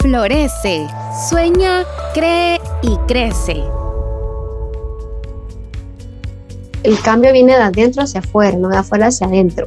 Florece, sueña, cree y crece. El cambio viene de adentro hacia afuera, no de afuera hacia adentro.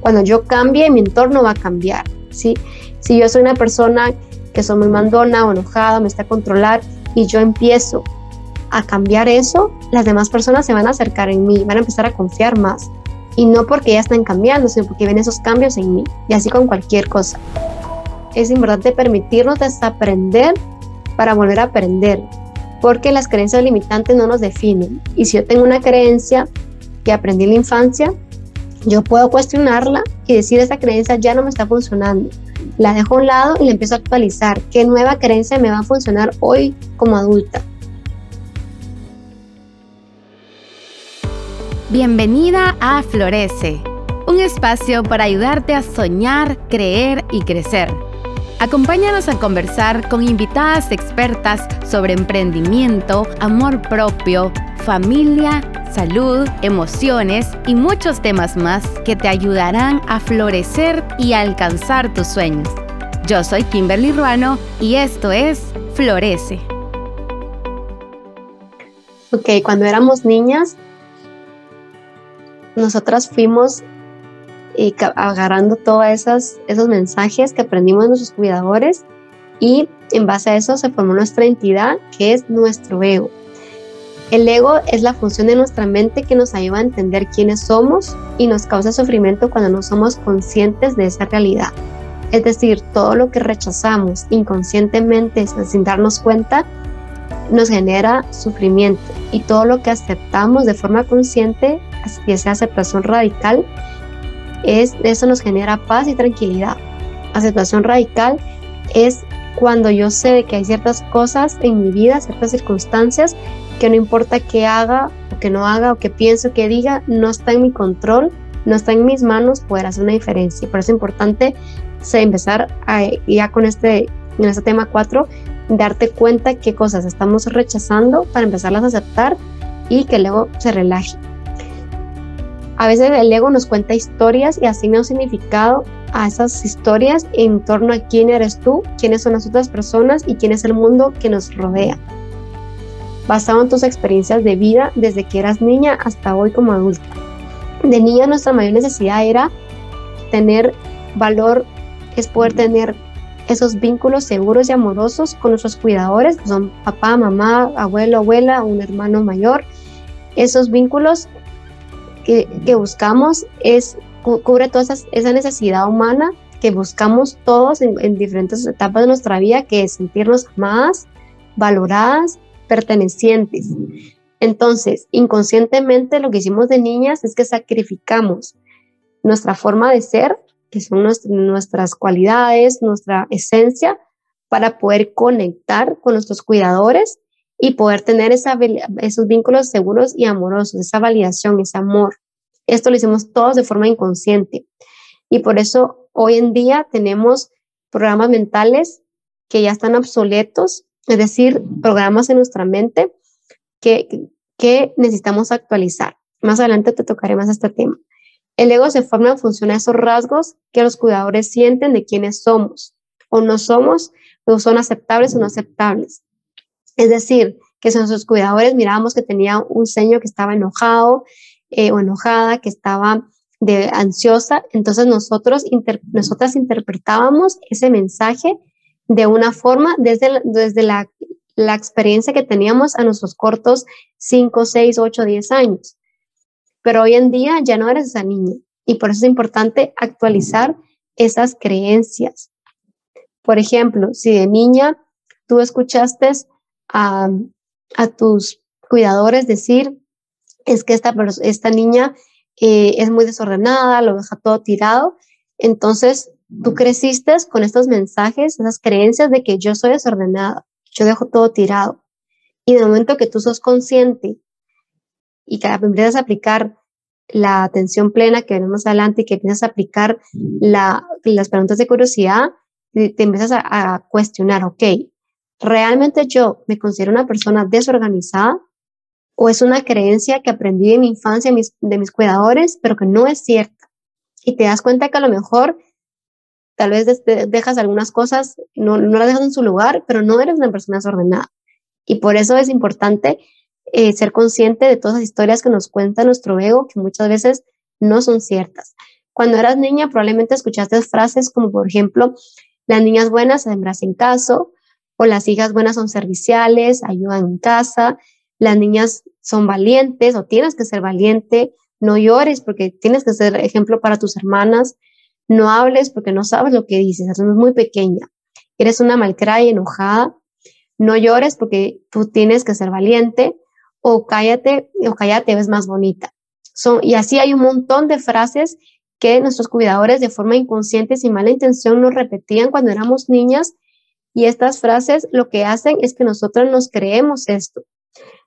Cuando yo cambie, mi entorno va a cambiar. ¿sí? Si yo soy una persona que soy muy mandona o enojada, me está a controlar y yo empiezo a cambiar eso, las demás personas se van a acercar en mí, van a empezar a confiar más. Y no porque ya están cambiando, sino porque ven esos cambios en mí. Y así con cualquier cosa es importante permitirnos desaprender para volver a aprender, porque las creencias limitantes no nos definen. Y si yo tengo una creencia que aprendí en la infancia, yo puedo cuestionarla y decir esa creencia ya no me está funcionando. La dejo a un lado y la empiezo a actualizar. ¿Qué nueva creencia me va a funcionar hoy como adulta? Bienvenida a Florece, un espacio para ayudarte a soñar, creer y crecer Acompáñanos a conversar con invitadas expertas sobre emprendimiento, amor propio, familia, salud, emociones y muchos temas más que te ayudarán a florecer y alcanzar tus sueños. Yo soy Kimberly Ruano y esto es Florece. Ok, cuando éramos niñas, nosotras fuimos y agarrando todos esos mensajes que aprendimos de nuestros cuidadores y en base a eso se formó nuestra entidad que es nuestro ego. El ego es la función de nuestra mente que nos ayuda a entender quiénes somos y nos causa sufrimiento cuando no somos conscientes de esa realidad. Es decir, todo lo que rechazamos inconscientemente sin darnos cuenta nos genera sufrimiento y todo lo que aceptamos de forma consciente, así esa aceptación radical, es, eso nos genera paz y tranquilidad. Aceptación radical es cuando yo sé que hay ciertas cosas en mi vida, ciertas circunstancias, que no importa qué haga o que no haga o que piense o que diga, no está en mi control, no está en mis manos poder hacer una diferencia. Por eso es importante empezar ya con este, en este tema 4, darte cuenta qué cosas estamos rechazando para empezarlas a aceptar y que luego se relaje. A veces el ego nos cuenta historias y asigna un significado a esas historias en torno a quién eres tú, quiénes son las otras personas y quién es el mundo que nos rodea. Basado en tus experiencias de vida desde que eras niña hasta hoy como adulta. De niña nuestra mayor necesidad era tener valor, es poder tener esos vínculos seguros y amorosos con nuestros cuidadores, que son papá, mamá, abuelo, abuela, un hermano mayor. Esos vínculos que, buscamos es, cubre toda esa, necesidad humana que buscamos todos en, diferentes etapas de nuestra vida, que es sentirnos más valoradas, pertenecientes. Entonces, inconscientemente lo que hicimos de niñas es que sacrificamos nuestra forma de ser, que son nuestras cualidades, nuestra esencia, para poder conectar con nuestros cuidadores y poder tener esos vínculos seguros y amorosos, esa validación, ese amor. Esto lo hicimos todos de forma inconsciente. Y por eso hoy en día tenemos programas mentales que ya están obsoletos, es decir, programas en nuestra mente que, que necesitamos actualizar. Más adelante te tocaré más este tema. El ego se forma en función a esos rasgos que los cuidadores sienten de quiénes somos o no somos, o son aceptables o no aceptables. Es decir, que si nuestros cuidadores mirábamos que tenía un ceño que estaba enojado eh, o enojada, que estaba de ansiosa, entonces nosotros nosotras interpretábamos ese mensaje de una forma desde, desde la, la experiencia que teníamos a nuestros cortos 5, 6, 8, 10 años. Pero hoy en día ya no eres esa niña y por eso es importante actualizar esas creencias. Por ejemplo, si de niña tú escuchaste a, tus cuidadores decir, es que esta, esta niña eh, es muy desordenada, lo deja todo tirado. Entonces, tú creciste con estos mensajes, esas creencias de que yo soy desordenada, yo dejo todo tirado. Y de momento que tú sos consciente y que empiezas a aplicar la atención plena que veremos adelante y que empiezas a aplicar la, las preguntas de curiosidad, te, empiezas a, a, cuestionar, ok, ¿realmente yo me considero una persona desorganizada? ¿O es una creencia que aprendí en mi infancia de mis cuidadores, pero que no es cierta? Y te das cuenta que a lo mejor tal vez dejas algunas cosas, no, no las dejas en su lugar, pero no eres una persona desordenada. Y por eso es importante eh, ser consciente de todas las historias que nos cuenta nuestro ego, que muchas veces no son ciertas. Cuando eras niña, probablemente escuchaste frases como, por ejemplo, las niñas buenas se en caso, o las hijas buenas son serviciales, ayudan en casa, las niñas son valientes o tienes que ser valiente, no llores porque tienes que ser ejemplo para tus hermanas, no hables porque no sabes lo que dices, eres muy pequeña, eres una malcraya enojada, no llores porque tú tienes que ser valiente, o cállate, o cállate, ves más bonita. Y así hay un montón de frases que nuestros cuidadores de forma inconsciente, sin mala intención, nos repetían cuando éramos niñas. Y estas frases lo que hacen es que nosotros nos creemos esto.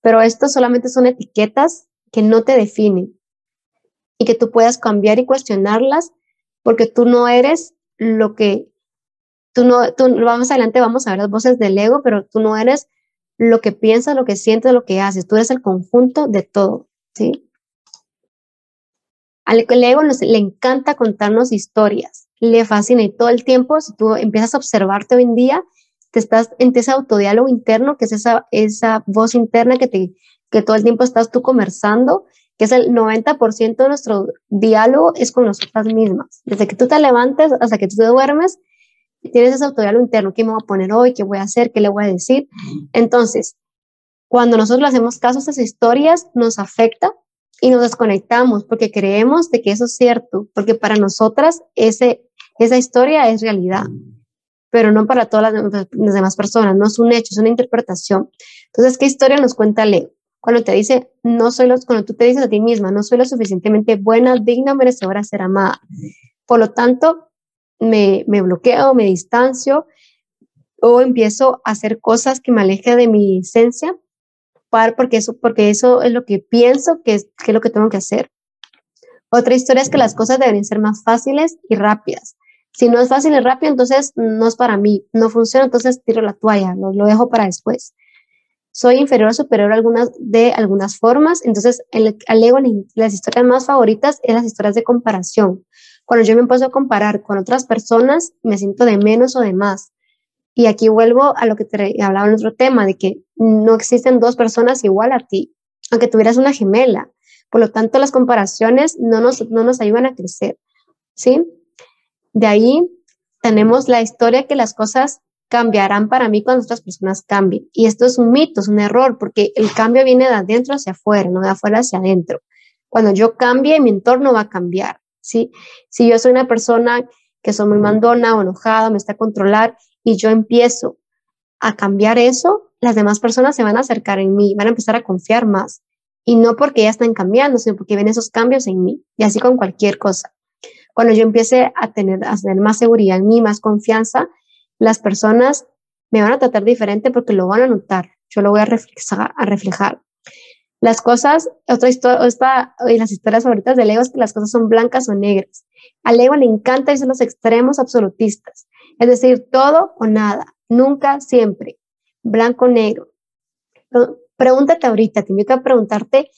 Pero esto solamente son etiquetas que no te definen y que tú puedas cambiar y cuestionarlas porque tú no eres lo que, tú no, tú, vamos adelante, vamos a ver las voces del ego, pero tú no eres lo que piensas, lo que sientes, lo que haces. Tú eres el conjunto de todo, ¿sí? Al ego le encanta contarnos historias, le fascina y todo el tiempo, si tú empiezas a observarte hoy en día, te estás en ese autodiálogo interno, que es esa, esa voz interna que, te, que todo el tiempo estás tú conversando, que es el 90% de nuestro diálogo es con nosotras mismas. Desde que tú te levantes hasta que tú te duermes, tienes ese autodiálogo interno, ¿qué me voy a poner hoy? ¿Qué voy a hacer? ¿Qué le voy a decir? Entonces, cuando nosotros le hacemos caso a esas historias, nos afecta y nos desconectamos porque creemos de que eso es cierto, porque para nosotras ese, esa historia es realidad, pero no para todas las, demás personas, no es un hecho, es una interpretación. Entonces, ¿qué historia nos cuenta Leo? Cuando te dice, no soy lo, cuando tú te dices a ti misma, no soy lo suficientemente buena, digna, merecedora de ser amada. Por lo tanto, me, me bloqueo, me distancio o empiezo a hacer cosas que me alejen de mi esencia porque, eso, porque eso es lo que pienso que es, que es lo que tengo que hacer. Otra historia es que las cosas deben ser más fáciles y rápidas. Si no es fácil y rápido, entonces no es para mí, no funciona, entonces tiro la toalla, lo, lo dejo para después. Soy inferior o superior algunas, de algunas formas, entonces el, las historias más favoritas es las historias de comparación. Cuando yo me empiezo a comparar con otras personas, me siento de menos o de más. Y aquí vuelvo a lo que te hablaba en otro tema, de que no existen dos personas igual a ti, aunque tuvieras una gemela. Por lo tanto, las comparaciones no nos, no nos ayudan a crecer. ¿Sí? De ahí tenemos la historia que las cosas cambiarán para mí cuando otras personas cambien. Y esto es un mito, es un error, porque el cambio viene de adentro hacia afuera, no de afuera hacia adentro. Cuando yo cambie, mi entorno va a cambiar. ¿sí? Si yo soy una persona que soy muy mandona o enojada, me está a controlar y yo empiezo a cambiar eso, las demás personas se van a acercar en mí, van a empezar a confiar más. Y no porque ya están cambiando, sino porque ven esos cambios en mí. Y así con cualquier cosa. Cuando yo empiece a tener, a tener más seguridad en mí, más confianza, las personas me van a tratar diferente porque lo van a notar. Yo lo voy a reflejar. A reflejar. Las cosas, otra historia, esta, y las historias favoritas de Leo es que las cosas son blancas o negras. A Leo le encanta irse los extremos absolutistas, es decir, todo o nada, nunca, siempre, blanco o negro. Pregúntate ahorita, te invito a preguntarte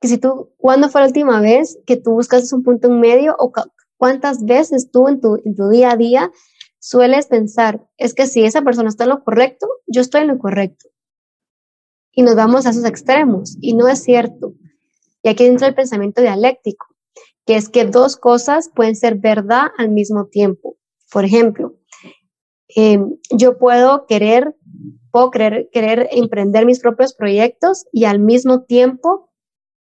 que si tú, ¿cuándo fue la última vez que tú buscas un punto en medio o cuántas veces tú en tu, en tu día a día sueles pensar, es que si esa persona está en lo correcto, yo estoy en lo correcto y nos vamos a esos extremos y no es cierto. Y aquí entra el pensamiento dialéctico, que es que dos cosas pueden ser verdad al mismo tiempo. Por ejemplo, em, yo puedo querer, puedo querer, querer emprender mis propios proyectos y al mismo tiempo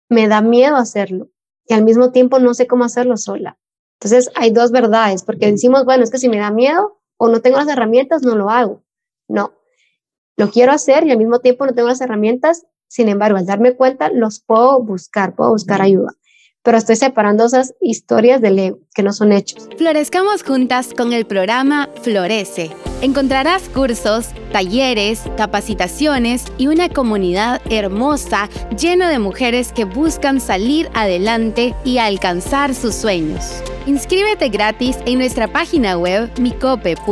me da miedo hacerlo y al mismo tiempo no sé cómo hacerlo sola. Entonces hay dos verdades, porque decimos, bueno, es que si me da miedo o no tengo las herramientas, no lo hago. No, lo quiero hacer y al mismo tiempo no tengo las herramientas, sin embargo, al darme cuenta, los puedo buscar, puedo buscar ayuda. Pero estoy separando esas historias del ego, que no son hechos. Florezcamos juntas con el programa Florece. Encontrarás cursos, talleres, capacitaciones y una comunidad hermosa llena de mujeres que buscan salir adelante y alcanzar sus sueños. Inscríbete gratis en nuestra página web micope.com.gt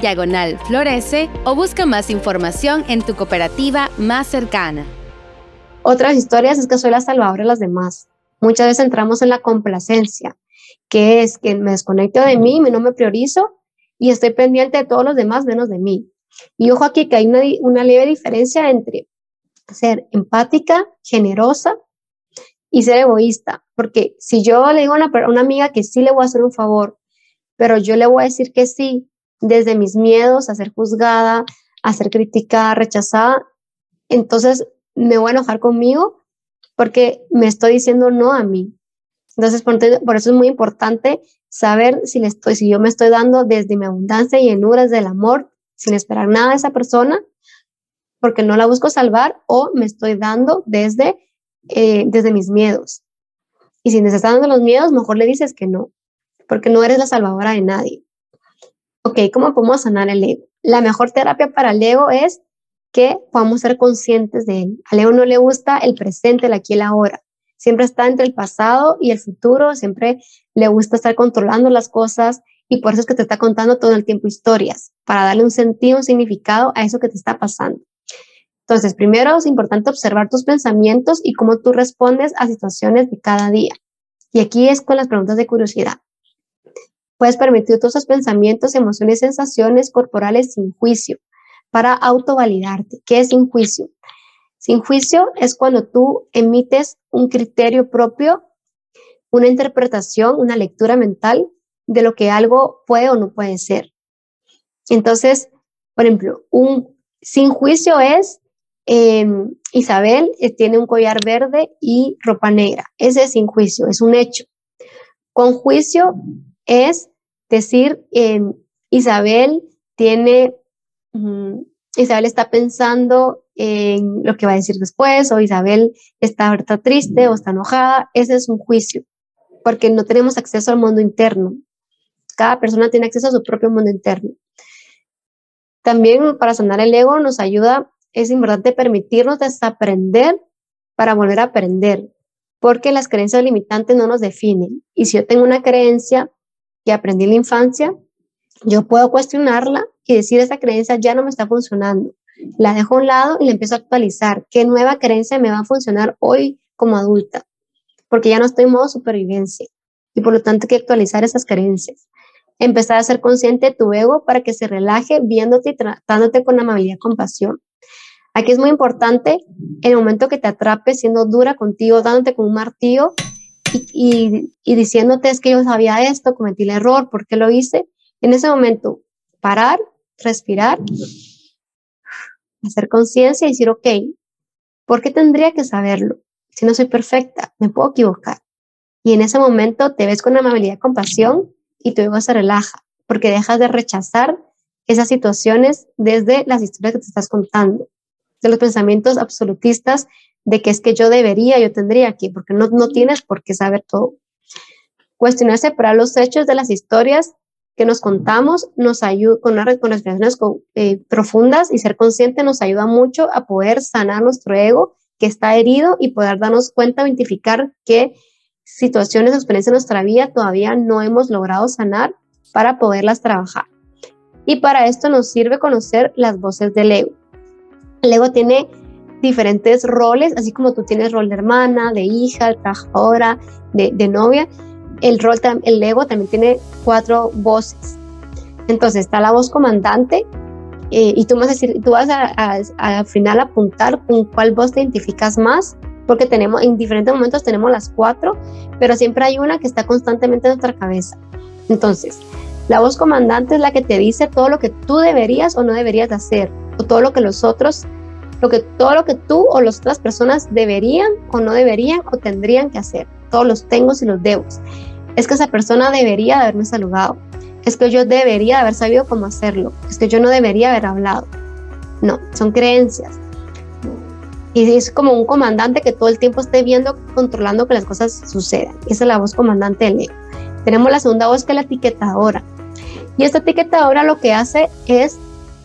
diagonal florece o busca más información en tu cooperativa más cercana. Otras historias es que soy la salvadora de las demás. Muchas veces entramos en la complacencia que es que me desconecto de mí, no me priorizo y estoy pendiente de todos los demás menos de mí. Y ojo aquí que hay una, una leve diferencia entre ser empática, generosa y ser egoísta. Porque si yo le digo a una, una amiga que sí le voy a hacer un favor, pero yo le voy a decir que sí desde mis miedos a ser juzgada, a ser criticada, rechazada, entonces me voy a enojar conmigo porque me estoy diciendo no a mí. Entonces, por, por, eso es muy importante saber si yo me estoy dando desde mi abundancia y llenuras del amor, sin esperar nada de esa persona, porque no la busco salvar, o me estoy dando desde, eh, desde mis miedos. Y si te están dando los miedos, mejor le dices que no, porque no eres la salvadora de nadie. Ok, ¿cómo podemos sanar el ego? La mejor terapia para el ego es que podamos ser conscientes de él. Al ego no le gusta el presente, el aquí y el ahora. Siempre está entre el pasado y el futuro, siempre le gusta estar controlando las cosas y por eso es que te está contando todo el tiempo historias, para darle un sentido, un significado a eso que te está pasando. Entonces, primero es importante observar tus pensamientos y cómo tú respondes a situaciones de cada día. Y aquí es con las preguntas de curiosidad. Puedes permitir todos esos pensamientos, emociones, sensaciones corporales sin juicio para autovalidarte. ¿Qué es sin juicio? Sin juicio es cuando tú emites un criterio propio, una interpretación, una lectura mental de lo que algo puede o no puede ser. Entonces, por ejemplo, un sin juicio es em, Isabel eh, tiene un collar verde y ropa negra. Ese es sin juicio, es un hecho. Con juicio es decir, em, Isabel tiene Isabel está pensando en lo que va a decir después, o Isabel está, triste o está enojada, ese es un juicio, porque no tenemos acceso al mundo interno. Cada persona tiene acceso a su propio mundo interno. También para sanar el ego nos ayuda, es importante permitirnos desaprender para volver a aprender, porque las creencias limitantes no nos definen. Y si yo tengo una creencia que aprendí en la infancia, yo puedo cuestionarla y decir, esa creencia ya no me está funcionando. La dejo a un lado y la empiezo a actualizar. ¿Qué nueva creencia me va a funcionar hoy como adulta? Porque ya no estoy en modo supervivencia y por lo tanto hay que actualizar esas creencias. Empezar a ser consciente de tu ego para que se relaje viéndote y tratándote con amabilidad y compasión. Aquí es muy importante el momento que te atrapes siendo dura contigo, dándote con un martillo y, y diciéndote es que yo sabía esto, cometí el error, ¿por qué lo hice? En ese momento, parar, respirar, hacer conciencia y decir, ok, ¿por qué tendría que saberlo? Si no soy perfecta, me puedo equivocar. Y en ese momento te ves con amabilidad y compasión y tu ego se relaja, porque dejas de rechazar esas situaciones desde las historias que te estás contando, de los pensamientos absolutistas de que es que yo debería, yo tendría que, porque no, no tienes por qué saber todo. Cuestionarse para los hechos de las historias que nos contamos nos ayuda con, una, con respiraciones eh, profundas y ser consciente nos ayuda mucho a poder sanar nuestro ego que está herido y poder darnos cuenta, identificar qué situaciones experiencias en nuestra vida todavía no hemos logrado sanar para poderlas trabajar. Y para esto nos sirve conocer las voces del ego. El ego tiene diferentes roles, así como tú tienes rol de hermana, de hija, de trabajadora, de, novia el rol, el ego también tiene cuatro voces. Entonces está la voz comandante eh, y tú vas a decir, tú vas a, al final apuntar con cuál voz te identificas más, porque tenemos en diferentes momentos tenemos las cuatro, pero siempre hay una que está constantemente en nuestra cabeza. Entonces, la voz comandante es la que te dice todo lo que tú deberías o no deberías hacer, todo lo que los otros, lo que todo lo que tú o las otras personas deberían o no deberían o tendrían que hacer, todos los tengo y los debos es que esa persona debería haberme saludado, es que yo debería haber sabido cómo hacerlo, es que yo no debería haber hablado. No, son creencias. Y es como un comandante que todo el tiempo esté viendo, controlando que las cosas sucedan. Esa es la voz comandante del ego. Tenemos la segunda voz que es la etiquetadora. Y esta etiquetadora lo que hace es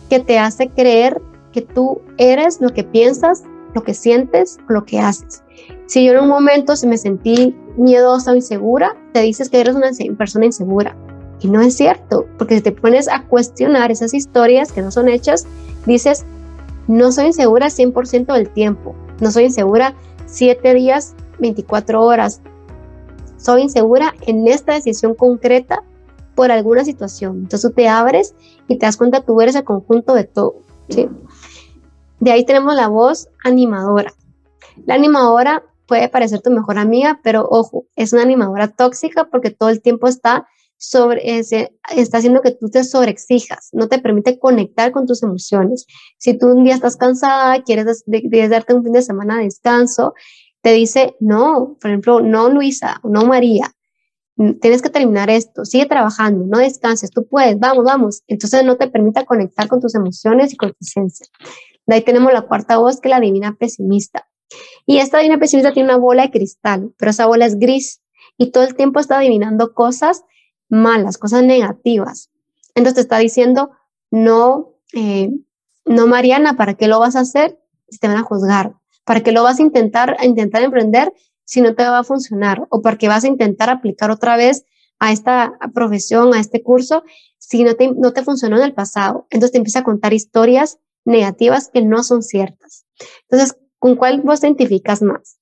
que te hace creer que tú eres lo que piensas, lo que sientes lo que haces. Si yo en un momento se me sentí miedosa o insegura, te dices que eres una persona insegura. Y no es cierto, porque si te pones a cuestionar esas historias que no son hechas, dices, no soy insegura 100% del tiempo, no soy insegura 7 días, 24 horas. soy insegura en esta decisión concreta por alguna situación. Entonces tú te abres y te das cuenta, tú eres el conjunto de todo. ¿sí? De ahí tenemos la voz animadora. La animadora puede parecer tu mejor amiga, pero ojo, es una animadora tóxica porque todo el tiempo está sobre está haciendo que tú te sobreexijas, no te permite conectar con tus emociones. Si tú un día estás cansada, quieres darte un fin de semana de descanso, te dice, no, por ejemplo, no Luisa, no María, tienes que terminar esto, sigue trabajando, no descanses, tú puedes, vamos, vamos. Entonces no te permite conectar con tus emociones y con tu esencia. De ahí tenemos la cuarta voz, que es la divina pesimista. Y esta divina pesimista tiene una bola de cristal, pero esa bola es gris y todo el tiempo está adivinando cosas malas, cosas negativas. Entonces te está diciendo, no, eh, no Mariana, ¿para qué lo vas a hacer si te van a juzgar? ¿Para qué lo vas a intentar, a intentar emprender si no te va a funcionar? ¿O para qué vas a intentar aplicar otra vez a esta profesión, a este curso, si no te, no te funcionó en el pasado? Entonces te empieza a contar historias negativas que no son ciertas. Entonces, ¿con cuál vos te identificas más?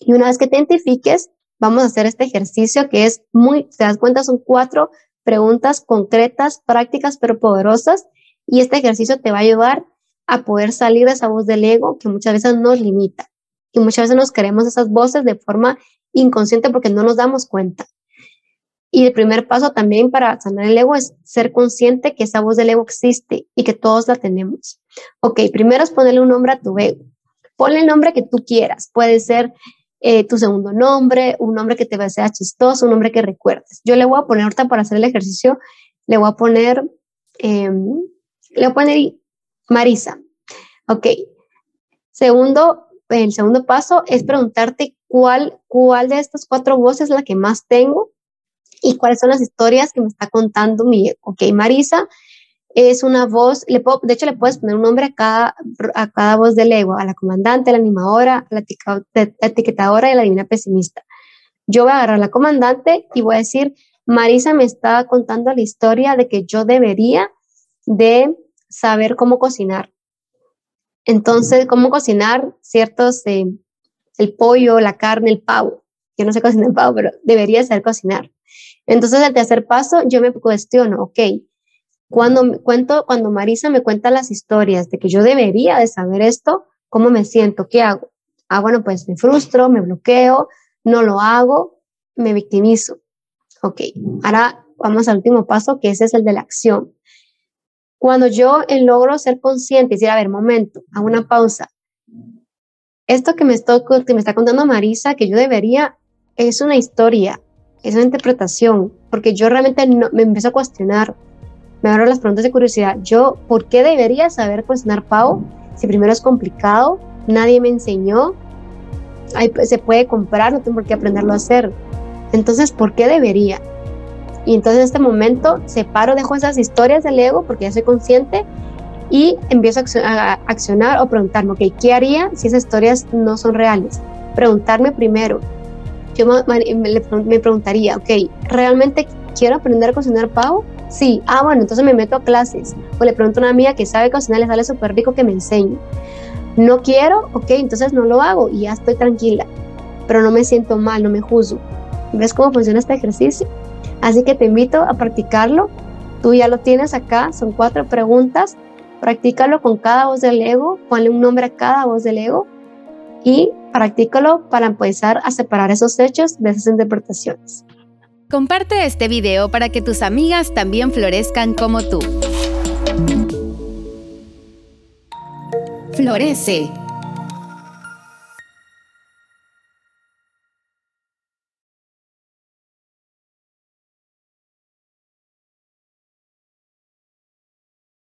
Y una vez que te identifiques, vamos a hacer este ejercicio que es muy, te das cuenta, son cuatro preguntas concretas, prácticas, pero poderosas. Y este ejercicio te va a ayudar a poder salir de esa voz del ego que muchas veces nos limita. Y muchas veces nos queremos esas voces de forma inconsciente porque no nos damos cuenta. Y el primer paso también para sanar el ego es ser consciente que esa voz del ego existe y que todos la tenemos. Ok, primero es ponerle un nombre a tu ego. Ponle el nombre que tú quieras. Puede ser eh, tu segundo nombre, un nombre que te sea chistoso, un nombre que recuerdes. Yo le voy a poner ahorita para hacer el ejercicio, le voy a poner, em, le voy a poner Marisa. Ok. Segundo, el segundo paso es preguntarte cuál, cuál de estas cuatro voces es la que más tengo y cuáles son las historias que me está contando mi, ok, Marisa es una voz, le puedo, de hecho le puedes poner un nombre a cada, a cada voz del ego, a la comandante, a la animadora, a la etiquetadora y a la divina pesimista. Yo voy a agarrar a la comandante y voy a decir, Marisa me está contando la historia de que yo debería de saber cómo cocinar. Entonces, cómo cocinar ciertos, eh, el pollo, la carne, el pavo. Yo no sé cocinar pavo, pero debería saber cocinar. Entonces, el tercer paso, yo me cuestiono, ok, cuando, cuento, cuando Marisa me cuenta las historias de que yo debería de saber esto, ¿cómo me siento? ¿Qué hago? Ah, bueno, pues me frustro, me bloqueo, no lo hago, me victimizo. Ok, ahora vamos al último paso, que ese es el de la acción. Cuando yo logro ser consciente y decir, a ver, momento, a una pausa. Esto que me, estoy, que me está contando Marisa, que yo debería, es una historia, es una interpretación, porque yo realmente no, me empiezo a cuestionar, me abro las preguntas de curiosidad. Yo, ¿por qué debería saber cocinar pavo? Si primero es complicado, nadie me enseñó, pues, se puede comprar, no tengo por qué aprenderlo a hacer. Entonces, ¿por qué debería? Y entonces en este momento separo, dejo esas historias del ego porque ya soy consciente y empiezo a accionar o preguntarme, ¿qué haría si esas historias no son reales? Preguntarme primero. Yo me preguntaría, ok, ¿realmente quiero aprender a cocinar pavo? Sí, ah, bueno, entonces me meto a clases. O le pregunto a una amiga que sabe cocinar, le sale súper rico que me enseñe. No quiero, ok, entonces no lo hago y ya estoy tranquila. Pero no me siento mal, no me juzgo. ¿Ves cómo funciona este ejercicio? Así que te invito a practicarlo. Tú ya lo tienes acá, son cuatro preguntas. Practícalo con cada voz del ego, ponle un nombre a cada voz del ego y practícalo para empezar a separar esos hechos de esas interpretaciones. Comparte este video para que tus amigas también florezcan como tú. Florece